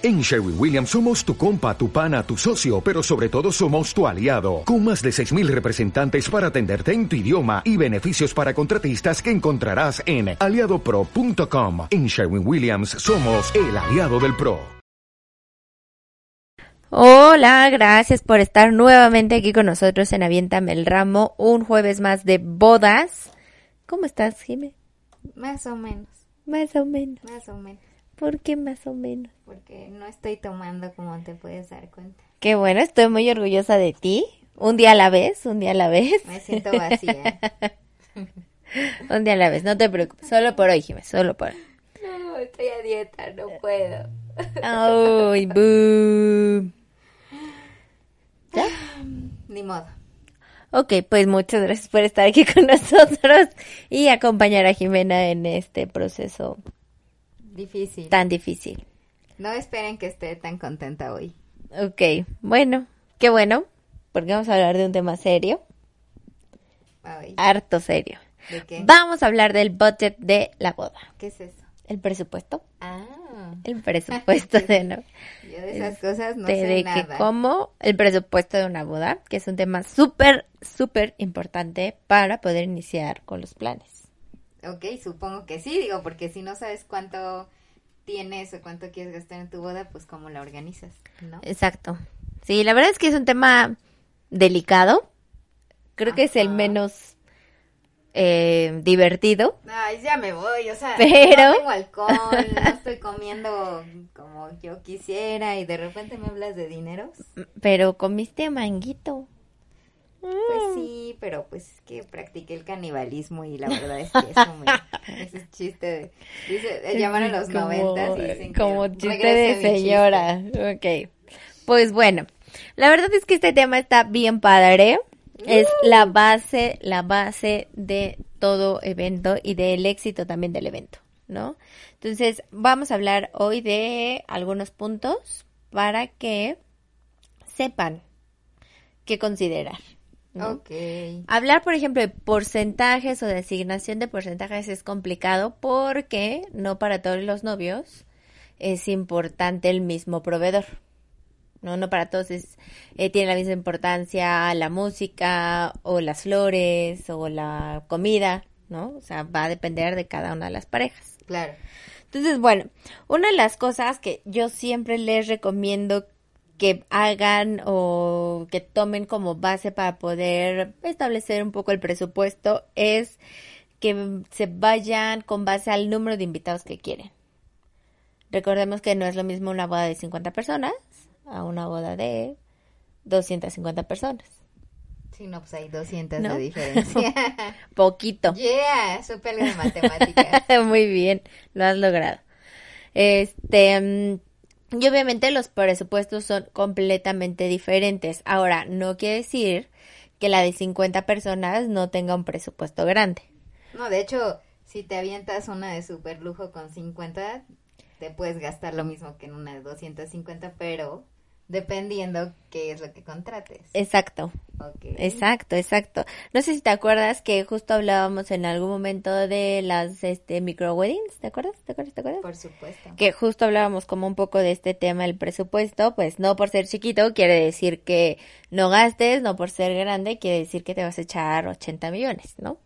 En Sherwin Williams somos tu compa, tu pana, tu socio, pero sobre todo somos tu aliado, con más de 6.000 representantes para atenderte en tu idioma y beneficios para contratistas que encontrarás en aliadopro.com. En Sherwin Williams somos el aliado del PRO. Hola, gracias por estar nuevamente aquí con nosotros en Aviéntame el Ramo, un jueves más de bodas. ¿Cómo estás, Jimé? Más o menos, Más o menos. más o menos. ¿Por qué más o menos? Porque no estoy tomando como te puedes dar cuenta. Qué bueno, estoy muy orgullosa de ti. Un día a la vez, un día a la vez. Me siento vacía. Un día a la vez, no te preocupes. Solo por hoy, Jimé, solo por hoy. no, estoy a dieta, no puedo. Ay, boo. Ni modo. Ok, pues muchas gracias por estar aquí con nosotros y acompañar a Jimena en este proceso Difícil. tan difícil. No esperen que esté tan contenta hoy. Ok, bueno, qué bueno, porque vamos a hablar de un tema serio, Ay, harto serio. ¿De qué? Vamos a hablar del budget de la boda, ¿Qué es eso? el presupuesto, Ah, el presupuesto de no, yo de esas cosas no de, sé de que cómo el presupuesto de una boda, que es un tema súper, súper importante para poder iniciar con los planes. Ok, supongo que sí, digo, porque si no sabes cuánto tienes o cuánto quieres gastar en tu boda, pues cómo la organizas, ¿no? Exacto. Sí, la verdad es que es un tema delicado. Creo que es el menos eh, divertido. Ay, ya me voy, o sea, Pero- no tengo alcohol, no estoy comiendo como yo quisiera y de repente me hablas de dineros. Pero comiste manguito. Pues Mm. sí, pero pues es que practiqué el canibalismo y la verdad es que eso me, ese es chiste de, dice, llaman a los noventas y dicen que Como chiste de señora. Ok. Pues bueno, la verdad es que este tema está bien padre. Es la base, la base de todo evento y del éxito también del evento, ¿no? Entonces, vamos a hablar hoy de algunos puntos para que sepan qué considerar. ¿No? Ok. Hablar, por ejemplo, de porcentajes o de asignación de porcentajes es complicado porque no para todos los novios es importante el mismo proveedor. No, no para todos es, eh, tiene la misma importancia la música o las flores o la comida, ¿no? O sea, va a depender de cada una de las parejas. Claro. Entonces, bueno, una de las cosas que yo siempre les recomiendo que hagan o que tomen como base para poder establecer un poco el presupuesto es que se vayan con base al número de invitados que quieren. Recordemos que no es lo mismo una boda de 50 personas a una boda de 250 personas. Sí, no, pues hay 200 ¿No? de diferencia. Poquito. yeah, algo de matemáticas. Muy bien, lo has logrado. Este, mm, y obviamente los presupuestos son completamente diferentes. Ahora, no quiere decir que la de 50 personas no tenga un presupuesto grande. No, de hecho, si te avientas una de super lujo con 50, te puedes gastar lo mismo que en una de 250, pero dependiendo qué es lo que contrates. Exacto, exacto, exacto. No sé si te acuerdas que justo hablábamos en algún momento de las este micro weddings, ¿te acuerdas? ¿Te acuerdas? ¿Te acuerdas? Por supuesto. que justo hablábamos como un poco de este tema del presupuesto, pues no por ser chiquito quiere decir que no gastes, no por ser grande quiere decir que te vas a echar 80 millones, ¿no?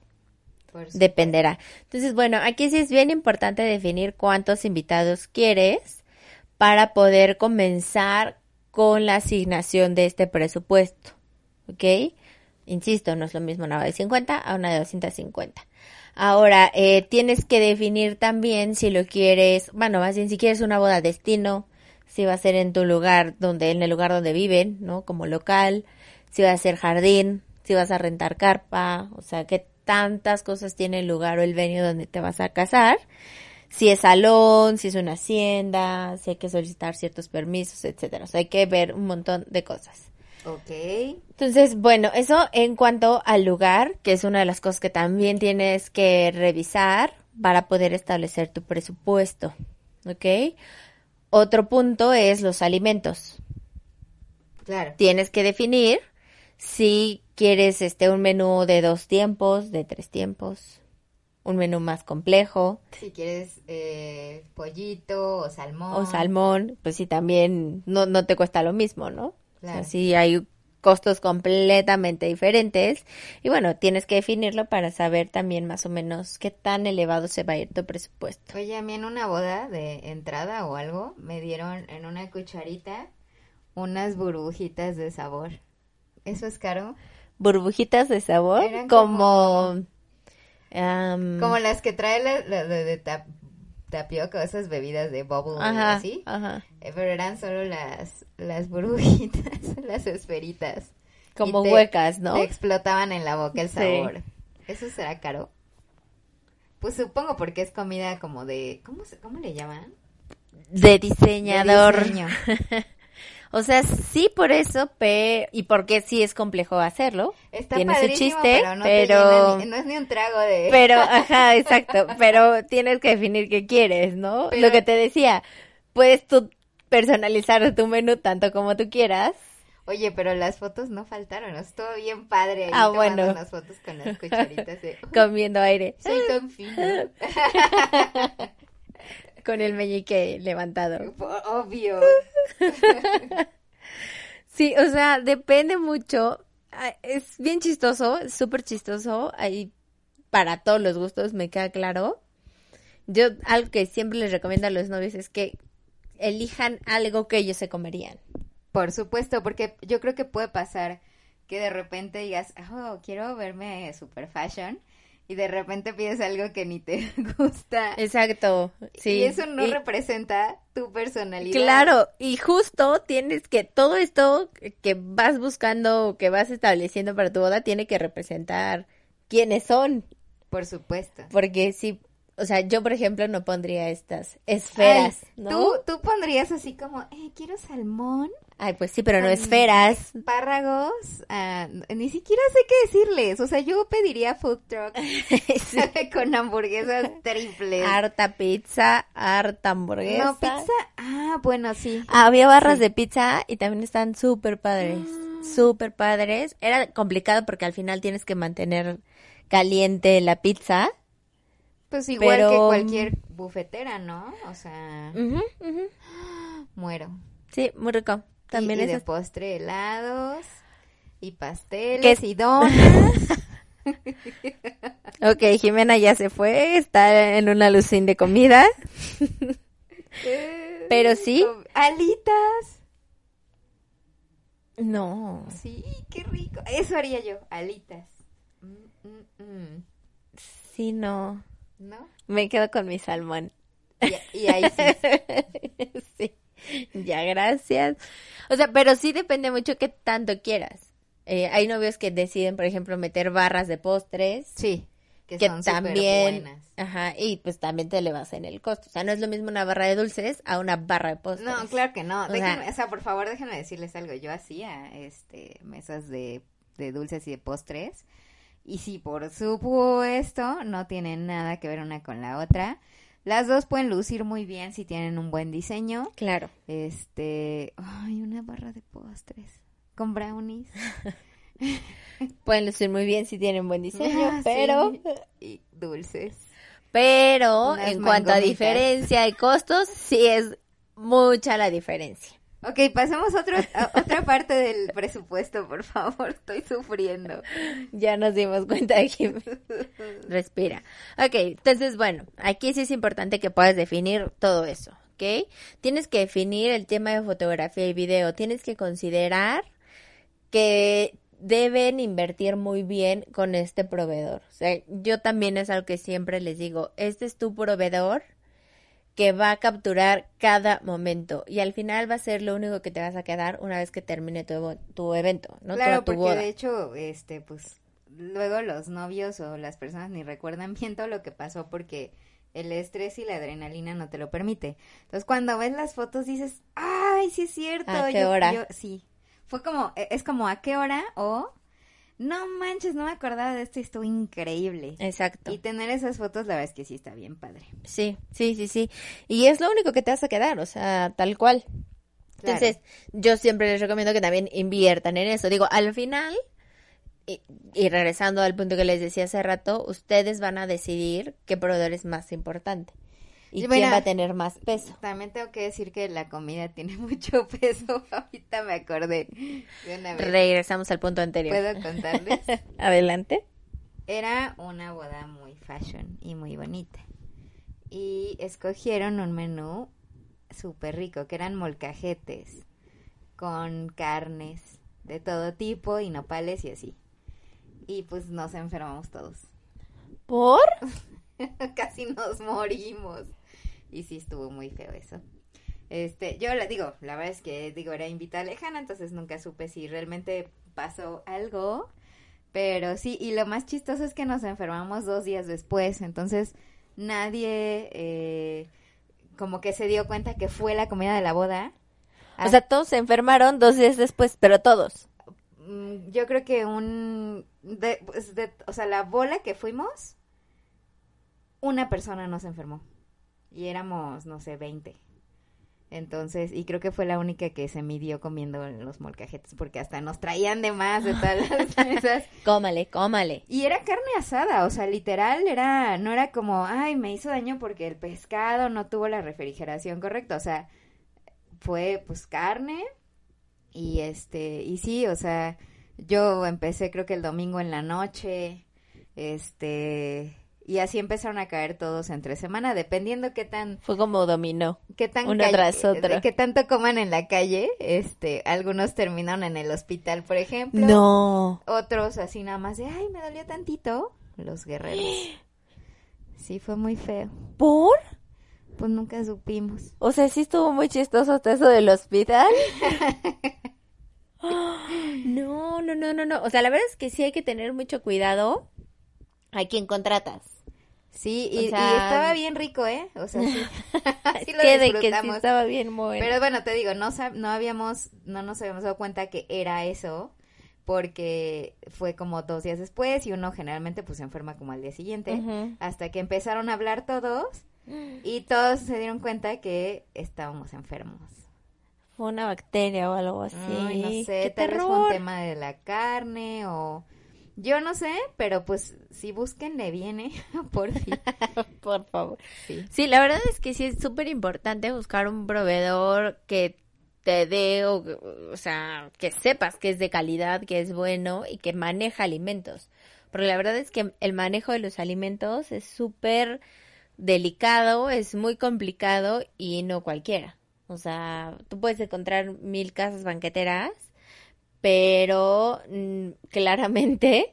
Dependerá. Entonces, bueno, aquí sí es bien importante definir cuántos invitados quieres para poder comenzar con la asignación de este presupuesto, ¿ok? Insisto, no es lo mismo una de 50 a una de 250. Ahora, eh, tienes que definir también si lo quieres, bueno, más bien si quieres una boda destino, si va a ser en tu lugar donde, en el lugar donde viven, ¿no? Como local, si va a ser jardín, si vas a rentar carpa, o sea, qué tantas cosas tiene el lugar o el venue donde te vas a casar. Si es salón, si es una hacienda, si hay que solicitar ciertos permisos, etcétera. O sea, hay que ver un montón de cosas. Ok. Entonces, bueno, eso en cuanto al lugar, que es una de las cosas que también tienes que revisar para poder establecer tu presupuesto. ¿Ok? Otro punto es los alimentos. Claro. Tienes que definir si quieres este un menú de dos tiempos, de tres tiempos, un menú más complejo. Si quieres eh, pollito o salmón. O salmón, pues sí, también no, no te cuesta lo mismo, ¿no? Claro. O sea, sí hay costos completamente diferentes. Y bueno, tienes que definirlo para saber también más o menos qué tan elevado se va a ir tu presupuesto. Oye, a mí en una boda de entrada o algo me dieron en una cucharita unas burbujitas de sabor. ¿Eso es caro? Burbujitas de sabor, Eran como... Como las que trae la, la- la de tap- tapioca esas bebidas de bubble ajá, así. ajá. Eh, Pero eran solo las, las burbujitas, las esferitas. Como te- huecas, ¿no? Te explotaban en la boca el Sí. sabor. ¿Eso será caro? Pues supongo porque es comida como de... ¿Cómo, se, cómo le llaman? De De diseñador. diseño. O sea, sí por eso, pe- y porque sí es complejo hacerlo. Está Tiene su chiste, pero no, te pero... llena ni- no es ni un trago de... Pero, ajá, exacto. Pero tienes que definir qué quieres, ¿no? Pero- Lo que te decía, puedes tú personalizar tu menú tanto como tú quieras. Oye, pero las fotos no faltaron, estuvo bien padre ahí Ah, tomando bueno. unas fotos con las cucharitas de... Comiendo aire. Soy tan fino. Con el meñique levantado. Obvio. Sí, o sea, depende mucho. Ah, Es bien chistoso, súper chistoso. Ahí para todos los gustos, me queda claro. Yo algo que siempre les recomiendo a los novios es que elijan algo que ellos se comerían. Por supuesto, porque yo creo que puede pasar que de repente digas, oh, quiero verme super fashion, y de repente pides algo que ni te gusta. Exacto, sí. Y eso no Y- representa tu personalidad. Claro, y justo tienes que todo esto que vas buscando, que vas estableciendo para tu boda, tiene que representar quiénes son. Por supuesto. Porque sí, o sea, yo por ejemplo no pondría estas esferas, Ay, ¿no? ¿tú, tú pondrías así como, eh, quiero salmón, Ay, pues sí, pero no esferas. espárragos, ah, ni siquiera sé qué decirles. O sea, yo pediría food truck Sí. con hamburguesas triples. Harta pizza, harta hamburguesa. No, pizza. Ah, bueno, sí. Había barras de pizza y también están súper padres, Ah. súper padres. Era complicado porque al final tienes que mantener caliente la pizza. Pues igual que Pero- cualquier bufetera, ¿no? O sea, muero. Sí, muy rico. También y, y es de postre helados y pasteles ¿Qué y donas. Ok, Jimena ya se fue, está en una lucín de comida. Pero sí. Alitas. No, Sí, qué rico. Eso haría yo, alitas. Mm, mm, mm. sí, no. ¿No? Me quedo con mi salmón. Y, y ahí sí. sí, ya, gracias. O sea, pero sí depende mucho qué tanto quieras. Eh, hay novios que deciden, por ejemplo, meter barras de postres. Sí. Que, que son también, superbuenas. ajá, y pues también te le vas en el costo. O sea, no es lo mismo una barra de dulces a una barra de postres. No, claro que no. O Déjenme, sea- o sea, por favor, déjenme decirles algo. Yo hacía este mesas de, de dulces y de postres. Y sí, por supuesto, no tienen nada que ver una con la otra. Las dos pueden lucir muy bien si tienen un buen diseño. Claro. Este, ay, una barra de postres con brownies. Pueden lucir muy bien si tienen buen diseño, Ah, sí. pero y dulces. pero Unas en cuanto a diferencia y costos, sí es mucha la diferencia. Ok, pasemos a, otro, a otra parte del presupuesto, por favor. Estoy sufriendo. Ya nos dimos cuenta de que respira. Ok, entonces bueno, aquí sí es importante que puedas definir todo eso, ¿ok? Tienes que definir el tema de fotografía y video. Tienes que considerar que deben invertir muy bien con este proveedor. O sea, yo también es algo que siempre les digo, este es tu proveedor que va a capturar cada momento y al final va a ser lo único que te vas a quedar una vez que termine tu, tu evento, ¿no? Claro, tu porque boda. de hecho, este, pues, luego los novios o las personas ni recuerdan bien todo lo que pasó porque el estrés y la adrenalina no te lo permite. Entonces, cuando ves las fotos dices, ay, sí es cierto. ¿A qué yo- hora? yo- sí. Fue como, e- es como, ¿a qué hora? O, no manches, no me acordaba de esto y estuvo increíble. Exacto. Y tener esas fotos, la verdad es que sí está bien padre. Sí, sí, sí, sí. Y es lo único que te vas a quedar, o sea, tal cual. Claro. Entonces, yo siempre les recomiendo que también inviertan en eso. Digo, al final, y, y regresando al punto que les decía hace rato, ustedes van a decidir qué proveedor es más importante y Y quién va a tener más peso. También tengo que decir que la comida tiene mucho peso. Ahorita me acordé de una vez. Regresamos al punto anterior. ¿Puedo contarles? Adelante. Era una boda muy fashion y muy bonita. Y escogieron un menú súper rico, que eran molcajetes, con carnes de todo tipo y nopales y así. Y pues nos enfermamos todos. ¿Por? Casi nos morimos. Y sí estuvo muy feo eso. Este, yo le digo, la verdad es que digo, era invitada lejana, entonces nunca supe si realmente pasó algo. Pero sí, y lo más chistoso es que nos enfermamos dos días después, entonces nadie eh, como que se dio cuenta que fue la comida de la boda. O sea, todos se enfermaron dos días después, pero todos. Mm, yo creo que un, de- pues, de- o sea, la bola que fuimos, una persona nos enfermó y éramos, no sé, 20. Entonces, y creo que fue la única que se midió comiendo los molcajetes, porque hasta nos traían de más de todas las mesas. Cómale, cómale. Y era carne asada, o sea, literal era, no era como, ay, me hizo daño porque el pescado no tuvo la refrigeración correcta, o sea, fue pues carne y este, y sí, o sea, yo empecé creo que el domingo en la noche, este, y así empezaron a caer todos entre semana, dependiendo qué tan Fue como dominó. qué tan Uno tras otro. qué tanto coman en la calle, este, algunos terminaron en el hospital, por ejemplo. No. Otros así nada más de, ay, me dolió tantito. Los guerreros. Sí, fue muy feo. ¿Por? Pues nunca supimos. O sea, sí estuvo muy chistoso hasta eso del hospital. No, no, no, no, no. O sea, la verdad es que sí hay que tener mucho cuidado a quien contratas. Sí, O y, estaba bien rico, ¿eh? O sea, sí, sí lo de que sí disfrutamos. estaba bien bueno. Pero bueno, te digo, no, no habíamos, no nos habíamos dado cuenta que era eso, porque fue como dos días después y uno generalmente pues se enferma como al día siguiente, hasta que empezaron a hablar todos y todos se dieron cuenta que estábamos enfermos. Fue una bacteria o algo así. Ay, no sé, ¡Qué tal vez fue un tema de la carne o... Yo no sé, pero pues si búsquenle viene, por fin. Por favor. Sí. Sí, la verdad es que sí es súper importante buscar un proveedor que te dé, o, o sea, que sepas que es de calidad, que es bueno y que maneja alimentos. Porque la verdad es que el manejo de los alimentos es súper delicado, es muy complicado y no cualquiera. O sea, tú puedes encontrar mil casas banqueteras, pero mm, claramente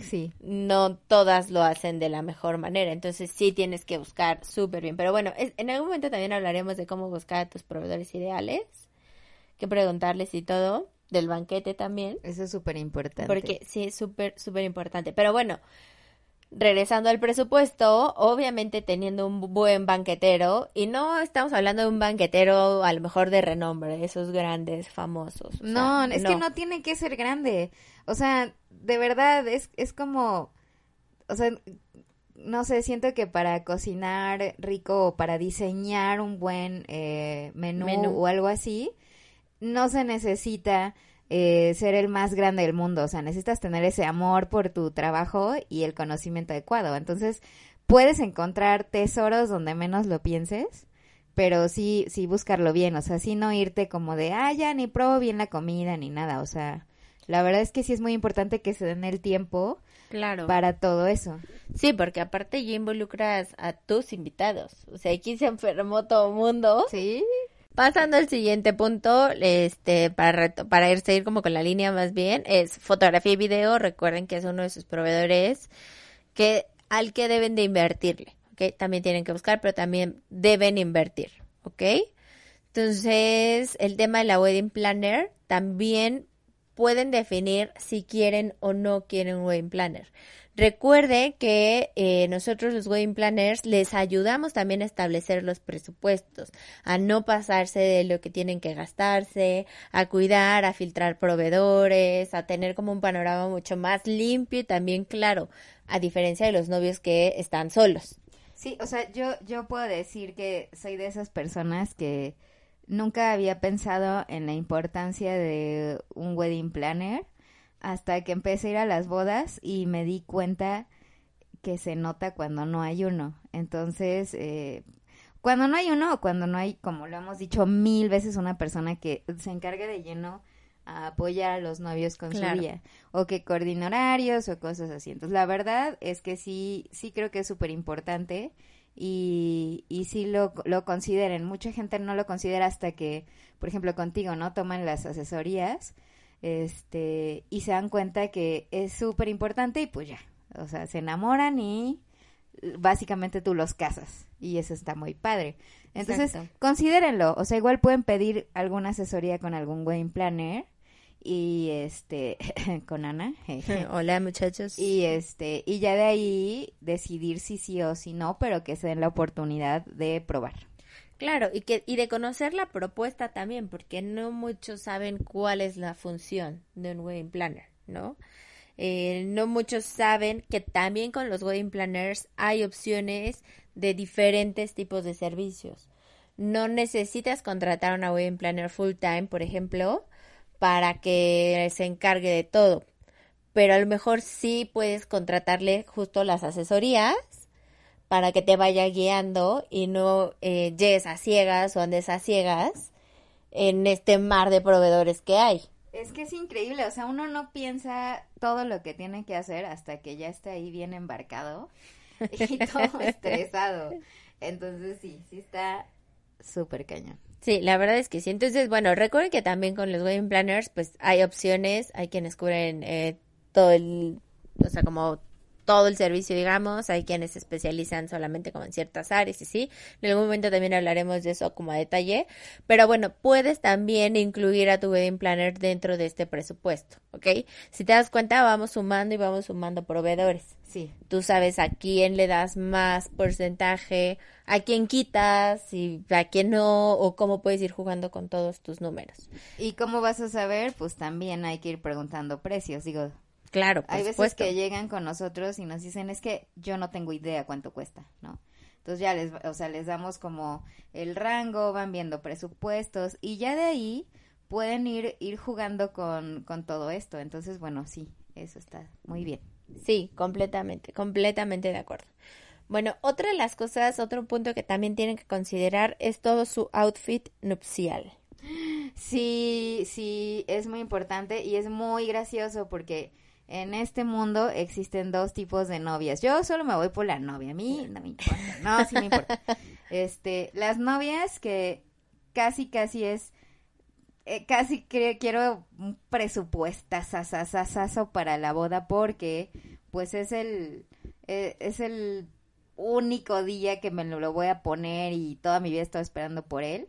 Sí. no todas lo hacen de la mejor manera, entonces sí tienes que buscar súper bien. Pero bueno, es- en algún momento también hablaremos de cómo buscar a tus proveedores ideales, qué preguntarles y todo, del banquete también, Eso es súper importante. porque sí es súper, súper importante. Pero bueno, regresando al presupuesto, obviamente teniendo un buen banquetero, y no estamos hablando de un banquetero a lo mejor de renombre, esos grandes, famosos. o No, sea, es que no tiene que ser grande. O sea, de verdad, es, es como, o sea, no sé, siento que para cocinar rico o para diseñar un buen eh, menú, Menú. o algo así, no se necesita eh, ser el más grande del mundo. O sea, necesitas tener ese amor por tu trabajo y el conocimiento adecuado. Entonces, puedes encontrar tesoros donde menos lo pienses pero sí, sí buscarlo bien, o sea, sí no irte como de, ah, ya ni pruebo bien la comida ni nada, o sea, la verdad es que sí es muy importante que se den el tiempo Claro. para todo eso. Sí, porque aparte ya involucras a tus invitados. O sea, aquí se enfermó todo el mundo. Sí, Pasando al siguiente punto, este, para, para ir como con la línea más bien, es fotografía y video. Recuerden que es uno de sus proveedores que al que deben de invertirle, ¿ok? También tienen que buscar, pero también deben invertir, ¿ok? Entonces, el tema de la wedding planner también pueden definir si quieren o no quieren un wedding planner. Recuerde que eh, nosotros los wedding planners les ayudamos también a establecer los presupuestos, a no pasarse de lo que tienen que gastarse, a cuidar, a filtrar proveedores, a tener como un panorama mucho más limpio y también claro, a diferencia de los novios que están solos. sí, o sea, yo, yo puedo decir que soy de esas personas que nunca había pensado en la importancia de un wedding planner hasta que empecé a ir a las bodas y me di cuenta que se nota cuando no hay uno. Entonces, eh, cuando no hay uno o cuando no hay, como lo hemos dicho mil veces, una persona que se encargue de lleno a apoyar a los novios con su día o que coordine horarios o cosas así. Entonces, la verdad es que sí, sí creo que es súper importante y, y sí lo, lo consideren. Mucha gente no lo considera hasta que, por ejemplo, contigo, ¿no? Toman las asesorías este y se dan cuenta que es súper importante y pues ya, o sea, se enamoran y básicamente tú los casas y eso está muy padre. Entonces, considérenlo, o sea, igual pueden pedir alguna asesoría con algún wedding planner y este con Ana. Hola, muchachos. Y este y ya de ahí decidir si sí o si no, pero que se den la oportunidad de probar. Claro, y que y de conocer la propuesta también, porque no muchos saben cuál es la función de un wedding planner, ¿no? Eh, no muchos saben que también con los wedding planners hay opciones de diferentes tipos de servicios. No necesitas contratar a una wedding planner full time, por ejemplo, para que se encargue de todo. Pero a lo mejor sí puedes contratarle justo las asesorías para que te vaya guiando y no eh, llegues a ciegas o andes a ciegas en este mar de proveedores que hay. Es que es increíble, o sea, uno no piensa todo lo que tiene que hacer hasta que ya está ahí bien embarcado y todo estresado. Entonces sí, sí está súper cañón. Sí, la verdad es que sí. Entonces, bueno, recuerden que también con los wedding planners, pues hay opciones, hay quienes cubren eh, todo el, o sea, como todo el servicio, digamos, hay quienes se especializan solamente como en ciertas áreas y sí, en algún momento también hablaremos de eso como a detalle, pero bueno, puedes también incluir a tu wedding planner dentro de este presupuesto, ¿ok? Si te das cuenta, vamos sumando y vamos sumando proveedores. Sí. Tú sabes a quién le das más porcentaje, a quién quitas y a quién no, o cómo puedes ir jugando con todos tus números. ¿Y cómo vas a saber? Pues también hay que ir preguntando precios, digo, Claro, Hay veces que llegan con nosotros y nos dicen, es que yo no tengo idea cuánto cuesta, ¿no? Entonces ya les, o sea, les damos como el rango, van viendo presupuestos y ya de ahí pueden ir, ir jugando con, con todo esto. Entonces, bueno, sí, eso está muy bien. Sí, completamente, completamente de acuerdo. Bueno, otra de las cosas, otro punto que también tienen que considerar es todo su outfit nupcial. Sí, sí, es muy importante y es muy gracioso porque en este mundo existen dos tipos de novias. Yo solo me voy por la novia, a mí no me importa. No, sí me importa. Este, las novias que casi, casi es, eh, casi que quiero un presupuesto para la boda porque, pues es el, eh, es el único día que me lo voy a poner y toda mi vida he estado esperando por él.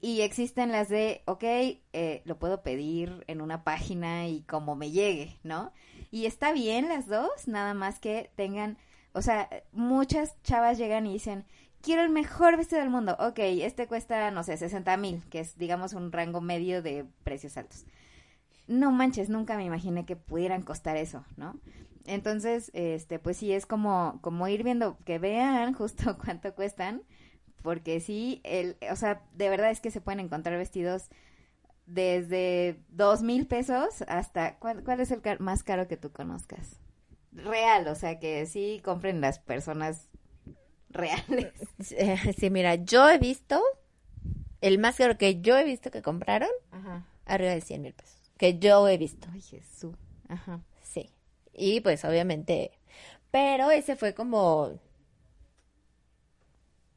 Y existen las de, ok, eh, lo puedo pedir en una página y como me llegue, ¿no? Y está bien las dos, nada más que tengan, o sea, muchas chavas llegan y dicen, quiero el mejor vestido del mundo. Ok, este cuesta, no sé, 60 mil, que es, digamos, un rango medio de precios altos. No manches, nunca me imaginé que pudieran costar eso, ¿no? Entonces, este, pues sí, es como, como ir viendo, que vean justo cuánto cuestan porque sí, el, o sea, de verdad es que se pueden encontrar vestidos desde dos mil pesos hasta, ¿cuál, es el más caro que tú conozcas? Real, o sea, que sí compren las personas reales. Sí, mira, yo he visto, el más caro que yo he visto que compraron, arriba de 100 mil pesos, que yo he visto. Ay, Jesús. Ajá. Sí. Y pues obviamente, pero ese fue como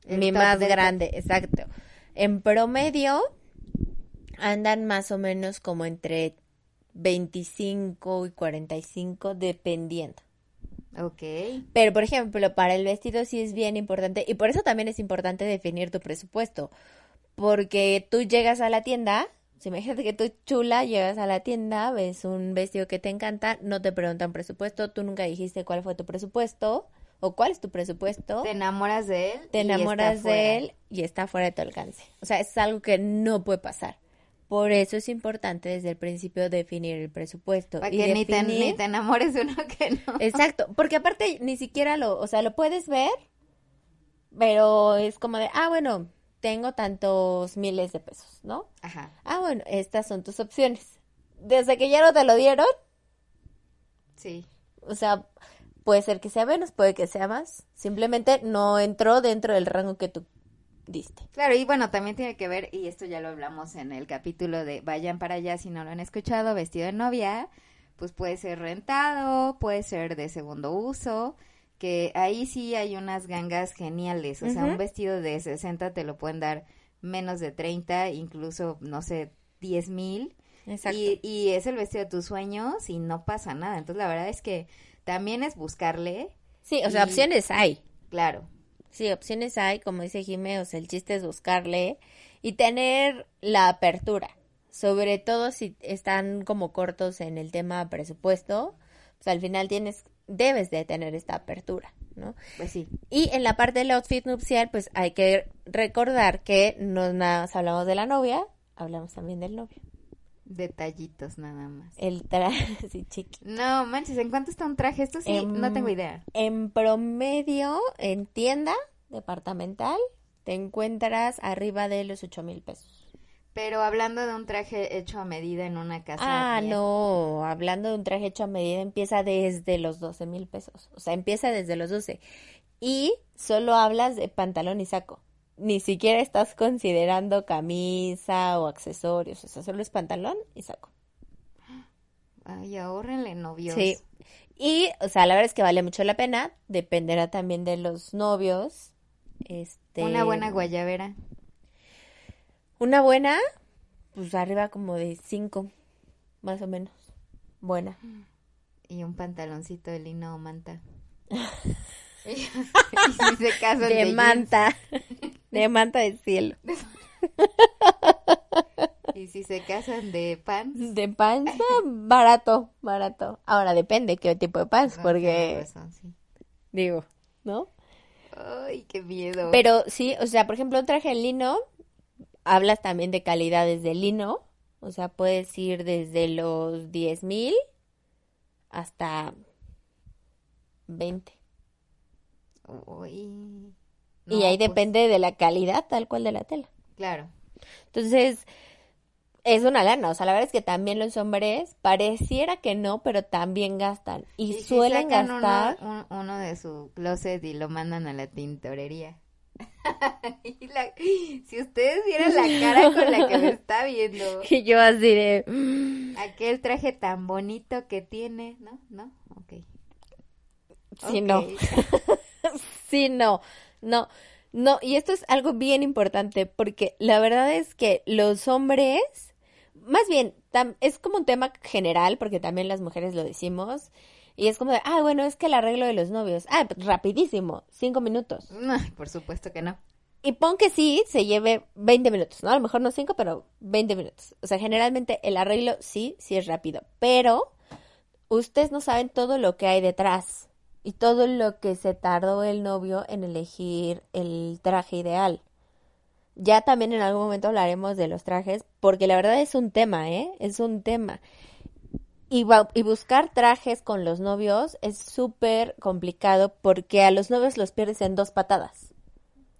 mi más grande, exacto. En promedio andan más o menos como entre 25 y 45 dependiendo. Ok. Pero, por ejemplo, para el vestido sí es bien importante y por eso también es importante definir tu presupuesto. Porque tú llegas a la tienda, si imagínate que tú chula, llegas a la tienda, ves un vestido que te encanta, no te preguntan presupuesto, tú nunca dijiste cuál fue tu presupuesto o cuál es tu presupuesto. Te enamoras de él. Te enamoras de él y está fuera de tu alcance. O sea, es algo que no puede pasar. Por eso es importante desde el principio definir el presupuesto. Para que ni, te, ni, te, enamores de uno que no. Exacto, porque aparte ni siquiera lo, o sea, lo puedes ver, pero es como de, ah, bueno, tengo tantos miles de pesos, ¿no? Ajá. Ah, bueno, estas son tus opciones. Desde que ya no te lo dieron, Sí. O sea, puede ser que sea menos, puede que sea más. Simplemente no entró dentro del rango que tú diste. Claro, y bueno, también tiene que ver, y esto ya lo hablamos en el capítulo de Vayan para allá si no lo han escuchado, vestido de novia, pues puede ser rentado, puede ser de segundo uso, que ahí sí hay unas gangas geniales, o sea, un vestido de 60 te lo pueden dar menos de 30, incluso, no sé, 10 mil. Exacto. Y, y es el vestido de tus sueños y no pasa nada. Entonces, la verdad es que también es buscarle. Sí, o sea, opciones hay. Claro. Sí, opciones hay, como dice Jimé, o sea, el chiste es buscarle y tener la apertura, sobre todo si están como cortos en el tema presupuesto, pues al final tienes, debes de tener esta apertura, ¿no? Pues sí. Y en la parte del outfit nupcial, pues hay que recordar que no nada más hablamos de la novia, hablamos también del novio. Detallitos nada más. El traje, sí, chiqui. No, manches, ¿en cuánto está un traje? Esto sí, Em, no tengo idea. En promedio, en tienda departamental, te encuentras arriba de los ocho mil pesos. Pero hablando de un traje hecho a medida en una casa. Ah, bien. no, hablando de un traje hecho a medida, empieza desde los 12 mil pesos. O sea, empieza desde los 12. Y solo hablas de pantalón y saco. Ni siquiera estás considerando camisa o accesorios. O sea, solo es pantalón y saco. Ay, ahórrenle novios. Sí. Y, o sea, la verdad es que vale mucho la pena. Dependerá también de los novios. Este. Una buena guayabera. Una buena, pues arriba como de 5, más o menos. Buena. Y un pantaloncito de lino o manta. y si se casan de manta, de manta de cielo, Y si se casan de pants. de panza, barato, barato. Ahora depende qué tipo de pants, No, porque razón, sí. digo, ¿no? Ay, qué miedo. Pero sí, o sea, por ejemplo, un traje en lino, hablas también de calidades de lino, o sea, puedes ir desde los 10 mil hasta 20. Uy. y ahí pues, depende de la calidad tal cual de la tela. Claro. Entonces, es una lana. O sea, la verdad es que también los hombres pareciera que no, pero también gastan. Y, si suelen sacan gastar. Uno, un- uno de su closet y lo mandan a la tintorería. Y la- si ustedes vieran la cara con la que me está viendo, Y yo así de. "Mm, aquel traje tan bonito que tiene, ¿no? ¿No? Ok. Sí, Ok. no. Sí, no. No. No. Y esto es algo bien importante porque la verdad es que los hombres. Más bien, tam- es como un tema general, porque también las mujeres lo decimos. Y es como de, ah, bueno, es que el arreglo de los novios. Ah, pues, rapidísimo, cinco minutos. No, por supuesto que no. Y pon que sí, se lleve 20 minutos, ¿no? A lo mejor no 5, pero 20 minutos. O sea, generalmente el arreglo sí, sí es rápido. Pero ustedes no saben todo lo que hay detrás y todo lo que se tardó el novio en elegir el traje ideal. Ya también en algún momento hablaremos de los trajes, porque la verdad es un tema, ¿eh? Es un tema. Y, buscar trajes con los novios es súper complicado porque a los novios los pierdes en dos patadas.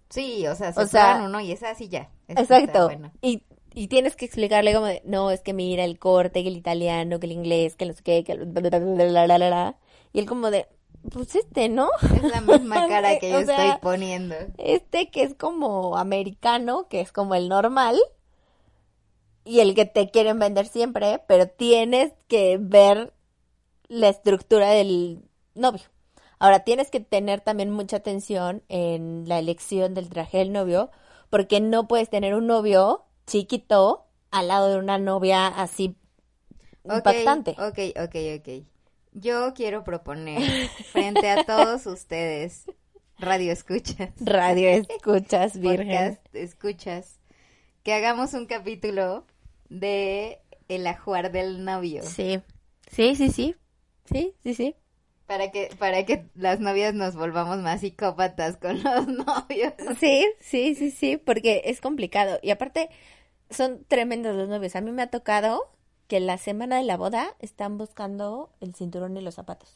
Sí, o sea, se O sea- uno y es así ya. Exacto. Y, y tienes que explicarle como de, no, es que mira el corte, que el italiano, que el inglés, que no sé qué, que bla, bla, bla. Y él como de, pues este, ¿no? Es la misma cara que yo O sea, estoy poniendo. Este que es como americano, que es como el normal, y el que te quieren vender siempre, pero tienes que ver la estructura del novio. Ahora, tienes que tener también mucha atención en la elección del traje del novio, porque no puedes tener un novio chiquito al lado de una novia así impactante. Ok, ok, ok. Yo quiero proponer frente a todos ustedes, radio escuchas, Radio escuchas, virgen. podcast escuchas, que hagamos un capítulo de el ajuar del novio. Sí, sí, sí, sí. Sí, sí, sí. Para que, para que las novias nos volvamos más psicópatas con los novios. Sí, sí, sí, sí, porque es complicado. Y aparte, son tremendos los novios. A mí me ha tocado que la semana de la boda están buscando el cinturón y los zapatos.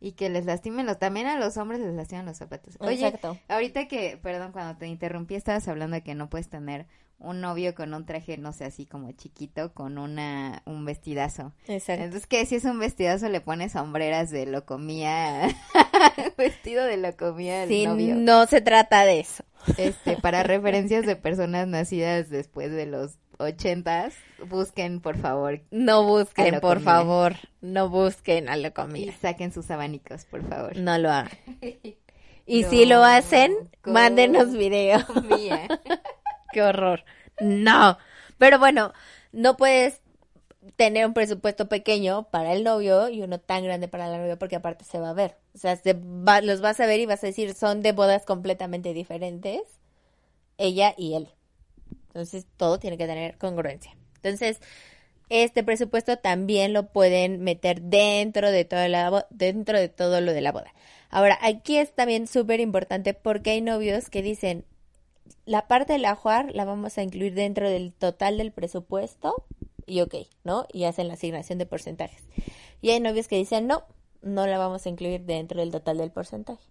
Y que les lastimen los, también a los hombres les lastiman los zapatos. Oye, Exacto. ahorita que, perdón, cuando te interrumpí estabas hablando de que no puedes tener un novio con un traje, no sé, así como chiquito, con una un vestidazo. Exacto. Entonces, que si es un vestidazo, le pone sombreras de locomía, vestido de locomía al Sí, novio. no se trata de eso. Este, para referencias de personas nacidas después de los ochentas, busquen, por favor, No busquen, por comida. favor. No busquen a lo y comida. saquen sus abanicos, por favor. No lo hagan. Y si lo hacen, mándenos video. Mía. Qué horror. No. Pero bueno, no puedes tener un presupuesto pequeño para el novio y uno tan grande para la novia porque aparte se va a ver. O sea, se va- los vas a ver y vas a decir, son de bodas completamente diferentes, ella y él. Entonces, todo tiene que tener congruencia. Entonces, este presupuesto también lo pueden meter dentro de toda la dentro de todo lo de la boda. Ahora, aquí es también súper importante porque hay novios que dicen, la parte del ajuar la vamos a incluir dentro del total del presupuesto y ok, ¿no? Y hacen la asignación de porcentajes. Y hay novios que dicen, no, no la vamos a incluir dentro del total del porcentaje.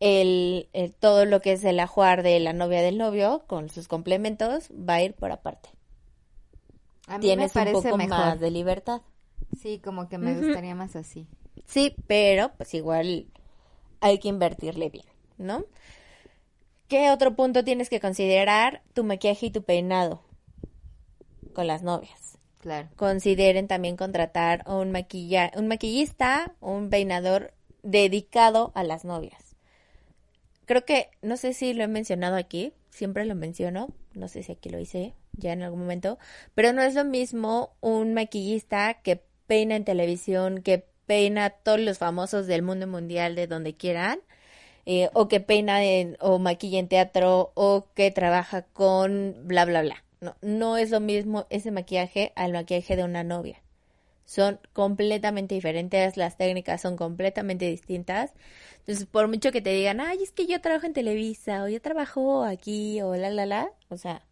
El, el- todo lo que es el ajuar de la novia del novio con sus complementos va a ir por aparte. A mí Tienes me un poco mejor. más de libertad. Sí, como que me gustaría más así. Sí, pero pues igual hay que invertirle bien, ¿no? ¿Qué otro punto tienes que considerar? Tu maquillaje y tu peinado con las novias. Claro. Consideren también contratar a un maquilla, un maquillista, un peinador dedicado a las novias. Creo que, no sé si lo he mencionado aquí, siempre lo menciono, no sé si aquí lo hice ya en algún momento, pero no es lo mismo un maquillista que peina en televisión, que peina a todos los famosos del mundo mundial de donde quieran, eh, o que peina en, o maquilla en teatro, o que trabaja con bla, bla, bla. No, no es lo mismo ese maquillaje al maquillaje de una novia. Son completamente diferentes, las técnicas son completamente distintas. Entonces, por mucho que te digan, ay, es que yo trabajo en Televisa, o yo trabajo aquí, o la, la, la, o sea,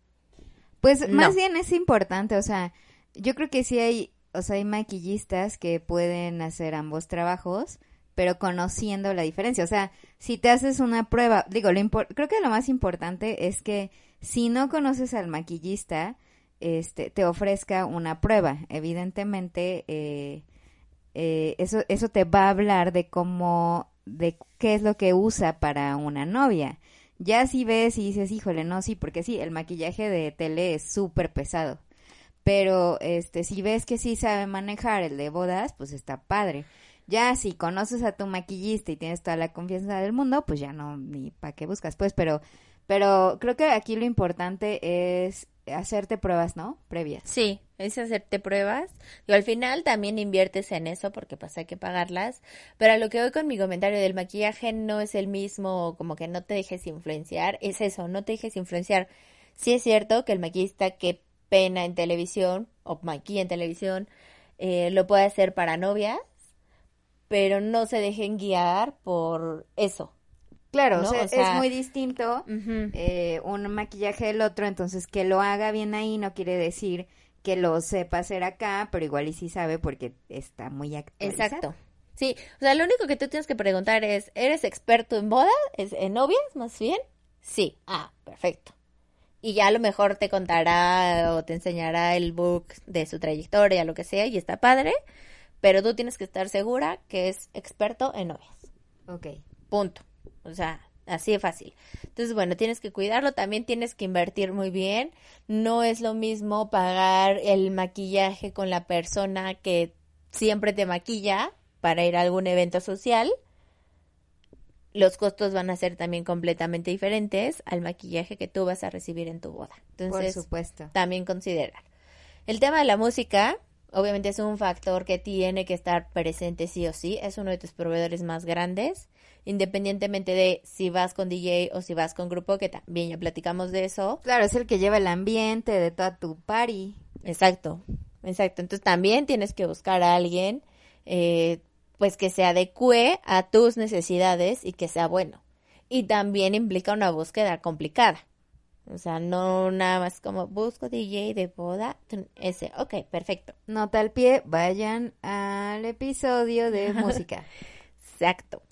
Pues No. más bien es importante, o sea, yo creo que sí hay, o sea, hay maquillistas que pueden hacer ambos trabajos, pero conociendo la diferencia. O sea, si te haces una prueba, digo, lo creo que lo más importante es que si no conoces al maquillista, este, te ofrezca una prueba. Evidentemente, eh, eh, eso, eso te va a hablar de cómo, de qué es lo que usa para una novia. Ya si ves y dices, híjole, no, sí, porque sí, el maquillaje de tele es súper pesado. Pero, este, si ves que sí sabe manejar el de bodas, pues está padre. Ya si conoces a tu maquillista y tienes toda la confianza del mundo, pues ya no, ni para qué buscas, pues, pero, pero creo que aquí lo importante es hacerte pruebas, ¿no? Previas. Sí, es hacerte pruebas. Y al final también inviertes en eso porque pues hay que pagarlas. Pero lo que voy con mi comentario del maquillaje no es el mismo, como que no te dejes influenciar. Es eso, no te dejes influenciar. Sí es cierto que el maquillista que pena en televisión o maquilla en televisión eh, lo puede hacer para novias, pero no se dejen guiar por eso. Claro, ¿No? o, sea, O sea- es muy distinto eh, un maquillaje del otro, entonces que lo haga bien ahí no quiere decir que lo sepa hacer acá, pero igual y sí sabe porque está muy actualizado. Exacto. Sí, o sea, lo único que tú tienes que preguntar es, ¿eres experto en bodas? ¿Es en novias, más bien? Sí. Ah, perfecto. Y ya a lo mejor te contará o te enseñará el book de su trayectoria, lo que sea, y está padre, pero tú tienes que estar segura que es experto en novias. Ok. Punto. O sea, así de fácil. Entonces, bueno, tienes que cuidarlo, también tienes que invertir muy bien. No es lo mismo pagar el maquillaje con la persona que siempre te maquilla para ir a algún evento social. Los costos van a ser también completamente diferentes al maquillaje que tú vas a recibir en tu boda. Entonces, Por supuesto. también considerar. El tema de la música, obviamente es un factor que tiene que estar presente sí o sí, es uno de tus proveedores más grandes, independientemente de si vas con DJ o si vas con grupo, que también ya platicamos de eso. Claro, es el que lleva el ambiente de toda tu party. Exacto, exacto. Entonces también tienes que buscar a alguien, eh, pues que se adecue a tus necesidades y que sea bueno. Y también implica una búsqueda complicada. O sea, no nada más como busco DJ de boda, ese, ok, perfecto. Nota al pie, vayan al episodio de música. Exacto.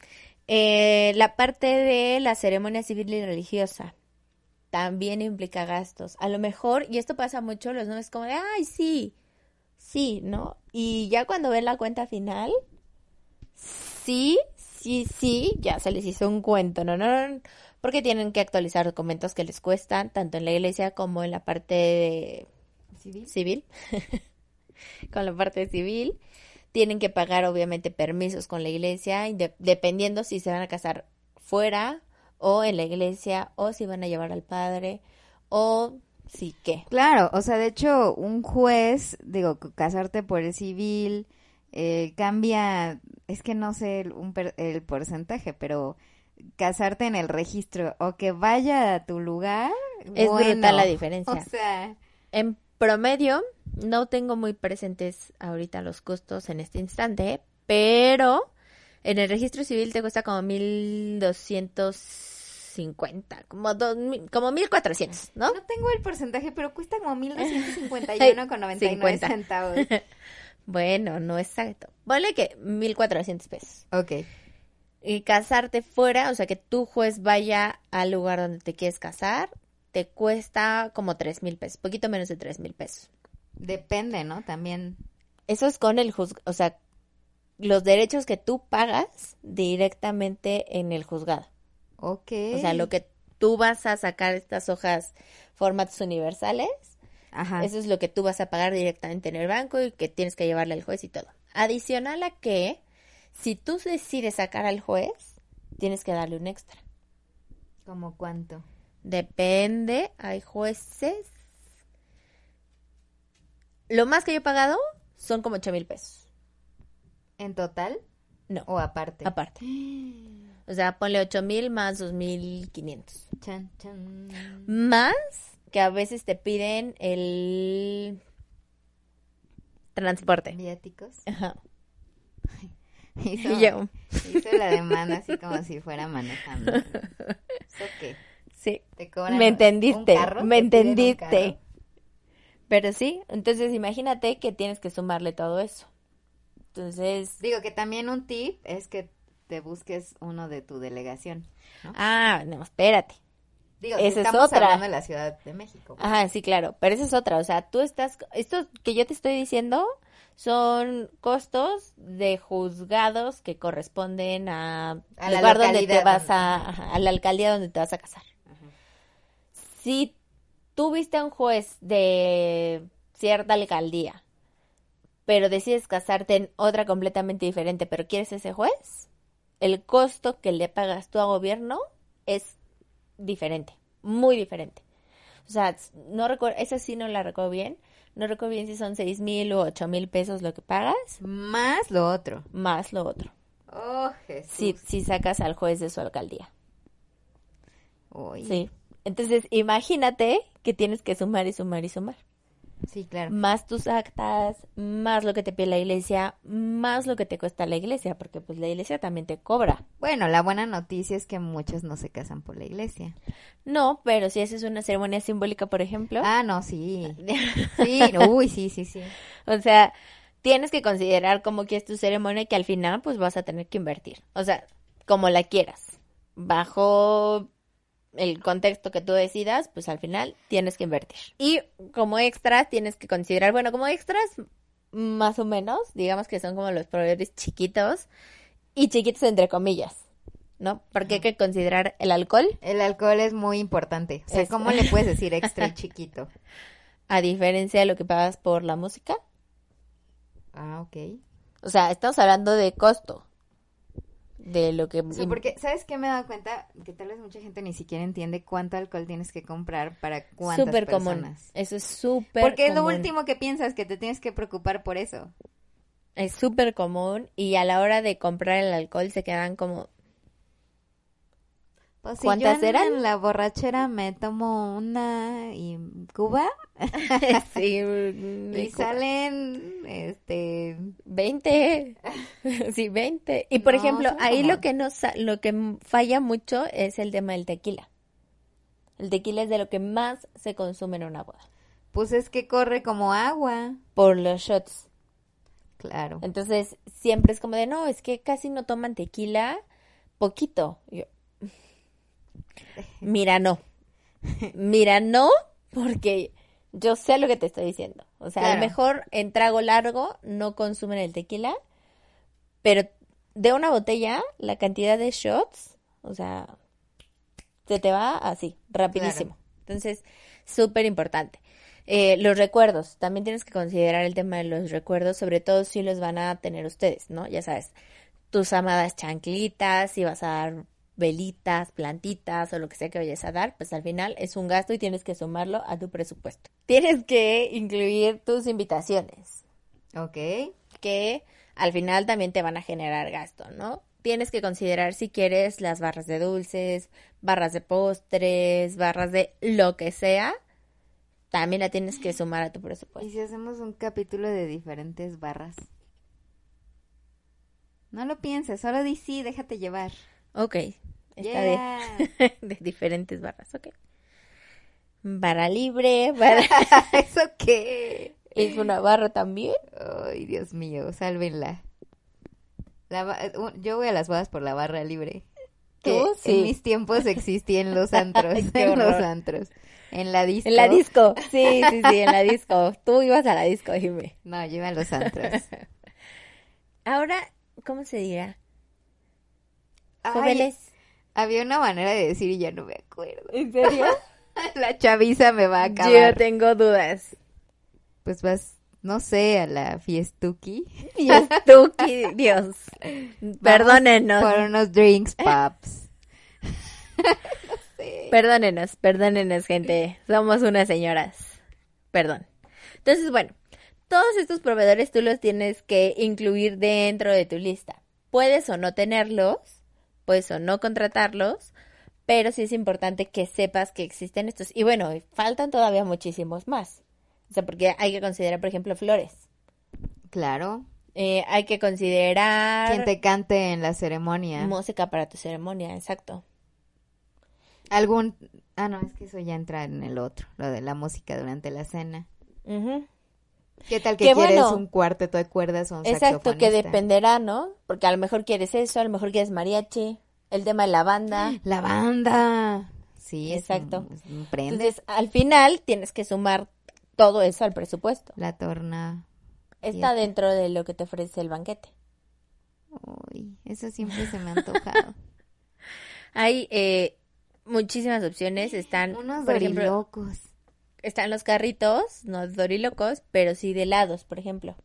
Eh, la parte de la ceremonia civil y religiosa. también implica gastos. A lo mejor, y esto pasa mucho, los es como de, ay, sí, sí, ¿no? Y ya cuando ven la cuenta final, sí, sí, sí, ya se les hizo un cuento, ¿no? No, no, porque tienen que actualizar documentos que les cuestan, tanto en la iglesia como en la parte de ¿Civil? civil, con la parte civil. Tienen que pagar, obviamente, permisos con la iglesia, inde- dependiendo si se van a casar fuera o en la iglesia, o si van a llevar al padre, o si qué. Claro, o sea, de hecho, un juez, digo, casarte por el civil eh, cambia, es que no sé el, un per- el porcentaje, pero casarte en el registro o que vaya a tu lugar, Es bueno, brutal la diferencia. O sea, En promedio, no tengo muy presentes ahorita los costos en este instante, pero en el registro civil te cuesta como 1250, como dos, mil- como 1400, ¿no? no tengo el porcentaje, pero cuesta como 1251 con 99 50. centavos. Bueno, no exacto. Ponle que 1400 pesos. Ok, Y casarte fuera, o sea, que tu juez vaya al lugar donde te quieres casar, te cuesta como 3000 pesos, poquito menos de 3000 pesos. Depende, ¿no? También, Eso es con el juzgado, o sea, los derechos que tú pagas directamente en el juzgado. ok. O sea, lo que tú vas a sacar estas hojas formatos universales, Ajá. eso es lo que tú vas a pagar directamente en el banco y que tienes que llevarle al juez y todo. Adicional a que, si tú decides sacar al juez, tienes que darle un extra. ¿Como cuánto? Depende, hay jueces. Lo más que yo he pagado son como 8 mil pesos. ¿En total No, o aparte? aparte. O sea, ponle 8 mil más 2.500. Chan, chan. Más que a veces te piden el transporte. ¿Viáticos? Ajá. Hizo, Y yo, hizo la demanda así como si fuera manejando. ¿Eso qué? sí, ¿Te cobran me un entendiste, carro? me ¿Te piden un entendiste. Pero sí, entonces imagínate que tienes que sumarle todo eso. Entonces, Digo que también un tip es que te busques uno de tu delegación. ah, no, espérate. Digo, Esa si es estamos otra. hablando de la Ciudad de México. pues. Ajá, sí, claro, pero esa es otra, o sea, tú estás, esto que yo te estoy diciendo son costos de juzgados que corresponden a, A la lugar donde te vas a, ajá, a la alcaldía donde te vas a casar. Si tú viste a un juez de cierta alcaldía, pero decides casarte en otra completamente diferente, pero quieres ese juez, el costo que le pagas tú a gobierno es diferente, muy diferente. O sea, no recuerdo, esa sí no la recuerdo bien. No recuerdo bien si son seis mil o ocho mil pesos lo que pagas, Más lo otro. más lo otro. Oh, Jesús. Si, si sacas al juez de su alcaldía. Sí. Entonces, imagínate que tienes que sumar y sumar y sumar. Sí, claro. Más tus actas, más lo que te pide la iglesia, más lo que te cuesta la iglesia, porque pues la iglesia también te cobra. Bueno, la buena noticia es que muchos no se casan por la iglesia. No, pero si haces una ceremonia simbólica, por ejemplo, Ah, no, sí. Sí, uy, sí, sí, sí. o sea, tienes que considerar cómo quieres tu ceremonia y que al final pues vas a tener que invertir. O sea, como la quieras. Bajo el contexto que tú decidas, pues al final tienes que invertir. Y como extras tienes que considerar, bueno, como extras más o menos, digamos que son como los proveedores chiquitos y chiquitos entre comillas, ¿no? Porque hay que considerar el alcohol, El alcohol es muy importante. O sea, Es- ¿cómo le puedes decir extra y chiquito? a diferencia de lo que pagas por la música. Ah, ok. O sea, estamos hablando de costo. De lo que... O sea, porque, ¿sabes qué me he dado cuenta? Que tal vez mucha gente ni siquiera entiende cuánto alcohol tienes que comprar para cuántas Súper común. personas. Eso es súper Porque es lo común. último que piensas, que te tienes que preocupar por eso. Es súper común y a la hora de comprar el alcohol se quedan como... Pues si ¿Cuántas yo en- eran? en la borrachera me tomo una y Cuba sí, y salen este 20. sí, 20. Y por No, ejemplo, ahí como- lo que nos lo que falla mucho es el tema del tequila. El tequila es de lo que más se consume en una boda. pues es que corre como agua. Por los shots. Claro. Entonces, siempre es como de, no, es que casi no toman tequila, poquito. Yo, Mira, no. Mira, no, porque yo sé lo que te estoy diciendo. O sea, a lo mejor en trago largo no consumen el tequila, pero de una botella, la cantidad de shots, o sea, se te va así, rapidísimo. Entonces, súper importante. Eh, los recuerdos, también tienes que considerar el tema de los recuerdos, sobre todo si los van a tener ustedes, ¿no? Ya sabes, tus amadas chanclitas, si vas a dar velitas, plantitas o lo que sea que vayas a dar, pues al final es un gasto y tienes que sumarlo a tu presupuesto. Tienes que incluir tus invitaciones, Ok. que al final también te van a generar gasto, ¿no? Tienes que considerar si quieres las barras de dulces, barras de postres, barras de lo que sea, también la tienes que sumar a tu ¿Y presupuesto. si hacemos un capítulo de diferentes barras? No lo pienses, solo di sí, déjate llevar. Ok, está Yeah. de, de diferentes barras, ok. Barra libre, barra... ¿Eso qué? ¿Es una barra también? Ay, Dios mío, sálvenla. La eh, yo voy a las bodas por la barra libre. Que ¿Tú? Sí. en mis tiempos existía en los antros, en los antros. En la disco. En la disco, sí, sí, sí, en la disco. Tú ibas a la disco, dime. No, yo iba a los antros. Ahora, ¿cómo se dirá? Jóvenes. había una manera de decir y ya no me acuerdo. ¿En serio? La chaviza me va a Yo acabar. tengo dudas. Pues vas, no sé, a la fiestuki. Qué- Dios. Perdónenos. Por unos drinks, paps. Perdónenos, perdónenos, gente. Somos unas señoras. Perdón. Entonces, bueno, todos estos proveedores tú los tienes que incluir dentro de tu lista. Puedes o no tenerlos, puedes o no contratarlos, pero sí es importante que sepas que existen estos. Y bueno, faltan todavía muchísimos más. O sea, porque hay que considerar, por ejemplo, flores. Claro. Eh, hay que considerar Quien te cante en la ceremonia. música para tu ceremonia, exacto. Algún... Ah, no, es que eso ya entra en el otro, lo de la música durante la cena. Ujú. ¿Qué tal que quieres bueno. un cuarteto de cuerdas o un Exacto, que dependerá, ¿no? Porque a lo mejor quieres eso, a lo mejor quieres mariachi, el tema de la banda. La banda. Sí, es Exacto. un- es un prende. Entonces, al final tienes que sumar todo eso al presupuesto. La torna. Está dentro de lo que te ofrece el banquete. Uy, eso siempre se me ha antojado. Hay eh, muchísimas opciones. Están, Unos por ejemplo. Están los carritos, no dorilocos, pero sí de helados, por ejemplo.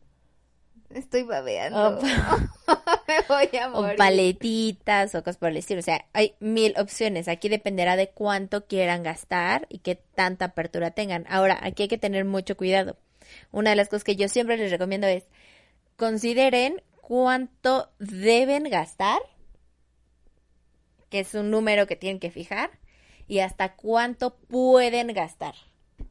Estoy babeando. O, me voy a o morir. paletitas o cosas por el estilo. O sea, hay mil opciones. Aquí dependerá de cuánto quieran gastar y qué tanta apertura tengan. Ahora, aquí hay que tener mucho cuidado. Una de las cosas que yo siempre les recomiendo es consideren cuánto deben gastar, que es un número que tienen que fijar, y hasta cuánto pueden gastar.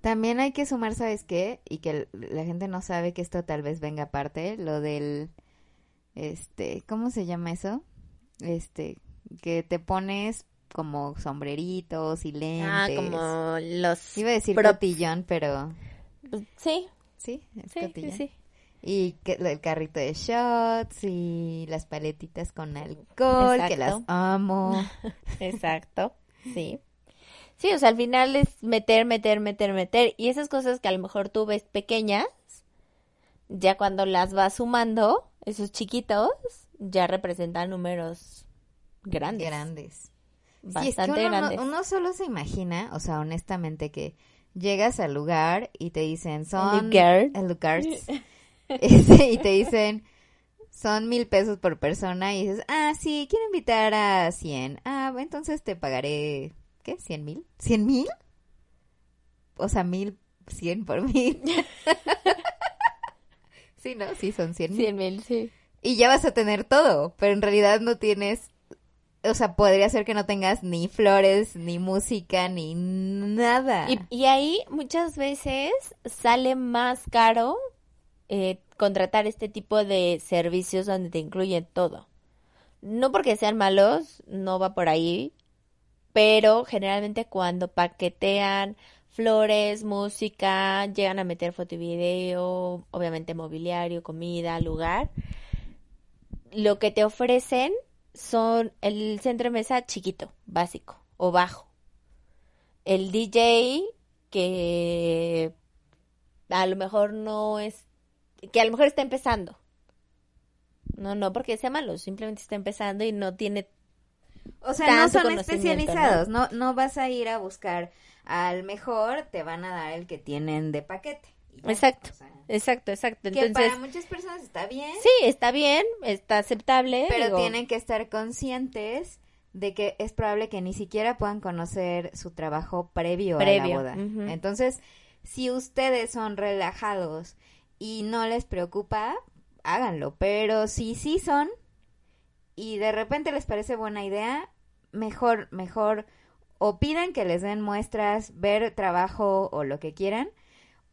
También hay que sumar, ¿sabes qué? Y que la gente no sabe que esto tal vez venga aparte, lo del, este, ¿cómo se llama eso? Este, que te pones como sombreritos y lentes. Ah, como los... Iba a decir cotillón, pero Sí, sí, es sí, sí, cotillón. sí. Y que, el carrito de shots y las paletitas con alcohol, que las amo. Exacto, sí. Sí, o sea, al final es meter, meter, meter, meter. Y esas cosas que a lo mejor tú ves pequeñas, ya cuando las vas sumando, esos chiquitos, ya representan números grandes. Grandes. Sí, es que Bastante uno, grandes. uno solo se imagina, o sea, honestamente, que llegas al lugar y te dicen, son... el y te dicen, son mil pesos por persona y dices, ah, sí, quiero invitar a cien. Ah, entonces te pagaré, ¿qué? ¿Cien mil? ¿Cien mil? O sea, mil, cien por mil. sí, ¿no? Sí, son cien mil. Cien mil, sí. Y ya vas a tener todo, pero en realidad no tienes, o sea, podría ser que no tengas ni flores, ni música, ni nada. Y, y ahí muchas veces sale más caro eh, contratar este tipo de servicios donde te incluyen todo. No porque sean malos, no va por ahí, pero generalmente cuando paquetean flores, música, llegan a meter foto y video, obviamente mobiliario, comida, lugar, lo que te ofrecen son el centro de mesa chiquito, básico o bajo. el DJ que a lo mejor no es, que a lo mejor está empezando. No, no porque sea malo, simplemente está empezando y no tiene o sea, no son especializados, ¿no? ¿no? vas a ir a buscar al mejor, te van a dar el que tienen de paquete. Exacto, exacto, exacto. que para muchas personas está bien. Sí, está bien, está aceptable. Pero tienen que estar conscientes de que es probable que ni siquiera puedan conocer su trabajo previo, a la boda. Entonces, si ustedes son relajados y no les preocupa, háganlo. Pero si sí son y de repente les parece buena idea, mejor, mejor o pidan que les den muestras, ver trabajo o lo que quieran,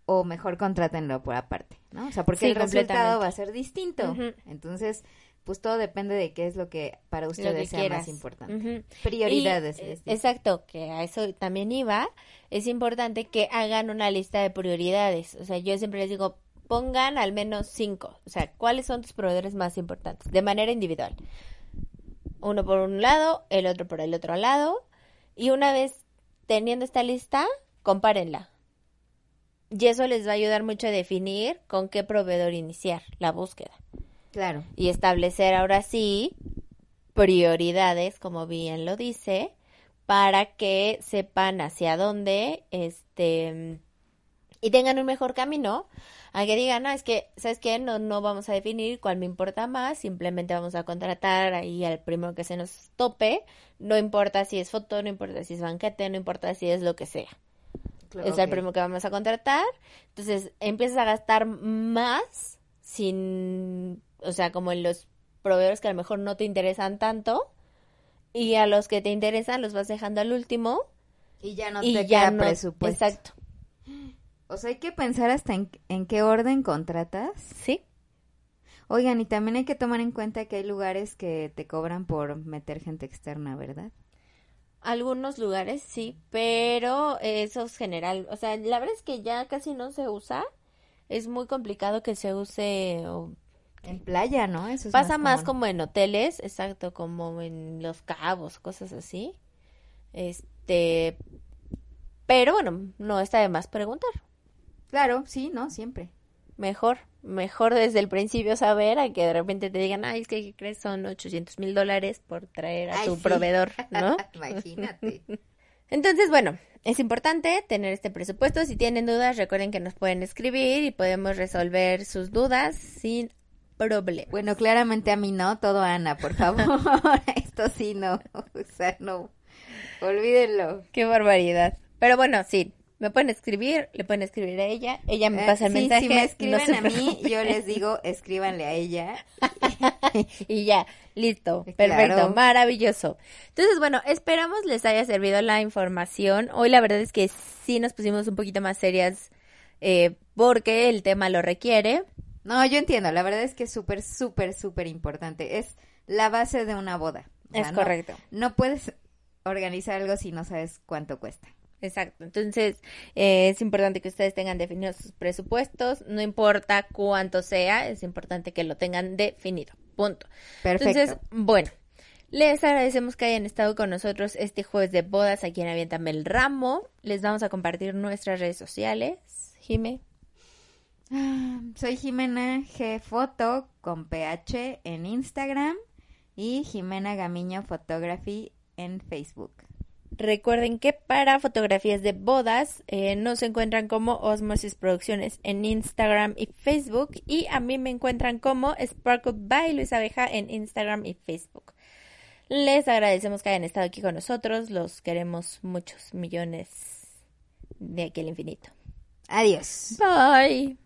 o mejor contrátenlo por aparte, ¿no? O sea, porque el resultado va a ser distinto. Entonces, pues todo depende de qué es lo que para ustedes sea más importante. Prioridades. Eh, exacto, que a eso también iba. Es importante que hagan una lista de prioridades. O sea, yo siempre les digo, pongan al menos cinco. O sea, ¿cuáles son tus proveedores más importantes? De manera individual uno por un lado, el otro por el otro lado, y una vez teniendo esta lista, compárenla. Y eso les va a ayudar mucho a definir con qué proveedor iniciar la búsqueda. Claro. Y establecer ahora sí prioridades, como bien lo dice, para que sepan hacia dónde, este, y tengan un mejor camino a que digan, no, es que, ¿sabes qué? No, no vamos a definir cuál me importa más, simplemente vamos a contratar ahí al primero que se nos tope, no importa si es foto, no importa si es banquete, no importa si es lo que sea. es el primero que vamos a contratar. Entonces empiezas a gastar más sin, o sea, como en los proveedores que a lo mejor no te interesan tanto y a los que te interesan los vas dejando al último. Y ya no te queda presupuesto. Exacto. O sea, hay que pensar hasta en, qué orden contratas. Sí. Oigan, y también hay que tomar en cuenta que hay lugares que te cobran por meter gente externa, ¿verdad? Algunos lugares sí, pero eso es general. O sea, la verdad es que ya casi no se usa. Es muy complicado que se use en playa, ¿no? Eso Pasa más, como en hoteles, exacto, como en Los Cabos, cosas así. Este, pero bueno, no está de más preguntar. Claro, sí, ¿no? Siempre. Mejor, mejor desde el principio saber a que de repente te digan, ay, es que ¿qué crees? Son 800 mil dólares por traer a tu proveedor, ¿no? Imagínate. Entonces, bueno, es importante tener este presupuesto. Si tienen dudas, recuerden que nos pueden escribir y podemos resolver sus dudas sin problema. Bueno, claramente a mí no, todo Ana, por favor. Esto sí no, o sea, no. Olvídenlo. Qué barbaridad. Pero bueno, sí, me pueden escribir, le pueden escribir a ella, ella me eh, pasa el mensaje. Si me escriben a mí, yo les digo, escríbanle a ella. y ya, listo, perfecto, maravilloso. Entonces, bueno, esperamos les haya servido la información. Hoy la verdad es que sí nos pusimos un poquito más serias eh, porque el tema lo requiere. No, yo entiendo, la verdad es que es súper, súper, súper importante. Es la base de una boda. es correcto. no puedes organizar algo si no sabes cuánto cuesta. Exacto. Entonces, eh, es importante que ustedes tengan definidos sus presupuestos. No importa cuánto sea, es importante que lo tengan definido. Punto. Perfecto. Entonces, bueno. Les agradecemos que hayan estado con nosotros este jueves de bodas aquí en Avientame el Ramo. Les vamos a compartir nuestras redes sociales. Jime. Soy Jimena G Foto con PH en Instagram y Jimena Gamiño Photography en Facebook. Recuerden que para fotografías de bodas eh, nos encuentran como Osmosis Producciones en Instagram y Facebook y a mí me encuentran como Sparkle by Luis Abeja en Instagram y Facebook. Les agradecemos que hayan estado aquí con nosotros, los queremos muchos millones de aquí al infinito. Adiós. Bye.